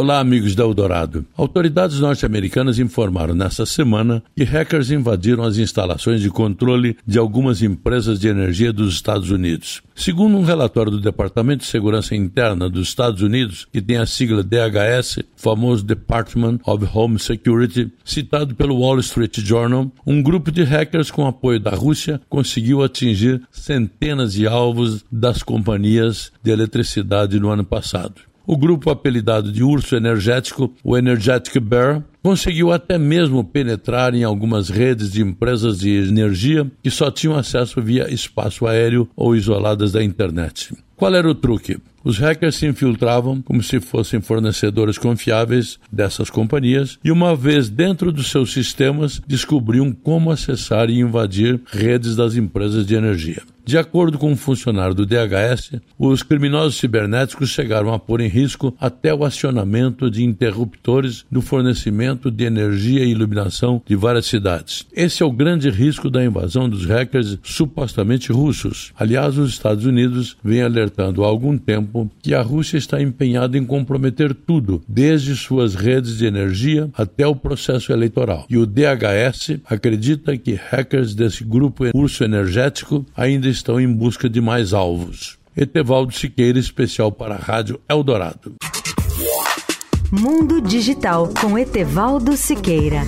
Olá, amigos da Eldorado. Autoridades norte-americanas informaram nesta semana que hackers invadiram as instalações de controle de algumas empresas de energia dos Estados Unidos. Segundo um relatório do Departamento de Segurança Interna dos Estados Unidos, que tem a sigla DHS, famoso Department of Home Security, citado pelo Wall Street Journal, um grupo de hackers com apoio da Rússia conseguiu atingir centenas de alvos das companhias de eletricidade no ano passado. O grupo apelidado de Urso Energético, o Energetic Bear, conseguiu até mesmo penetrar em algumas redes de empresas de energia que só tinham acesso via espaço aéreo ou isoladas da internet. Qual era o truque? Os hackers se infiltravam como se fossem fornecedores confiáveis dessas companhias e, uma vez dentro dos seus sistemas, descobriam como acessar e invadir redes das empresas de energia. De acordo com um funcionário do DHS, os criminosos cibernéticos chegaram a pôr em risco até o acionamento de interruptores no fornecimento de energia e iluminação de várias cidades. Esse é o grande risco da invasão dos hackers supostamente russos. Aliás, os Estados Unidos vêm alertando há algum tempo que a Rússia está empenhada em comprometer tudo, desde suas redes de energia até o processo eleitoral. E o DHS acredita que hackers desse grupo urso energético ainda estão em busca de mais alvos. Etevaldo Siqueira, especial para a Rádio Eldorado. Mundo Digital com Etevaldo Siqueira.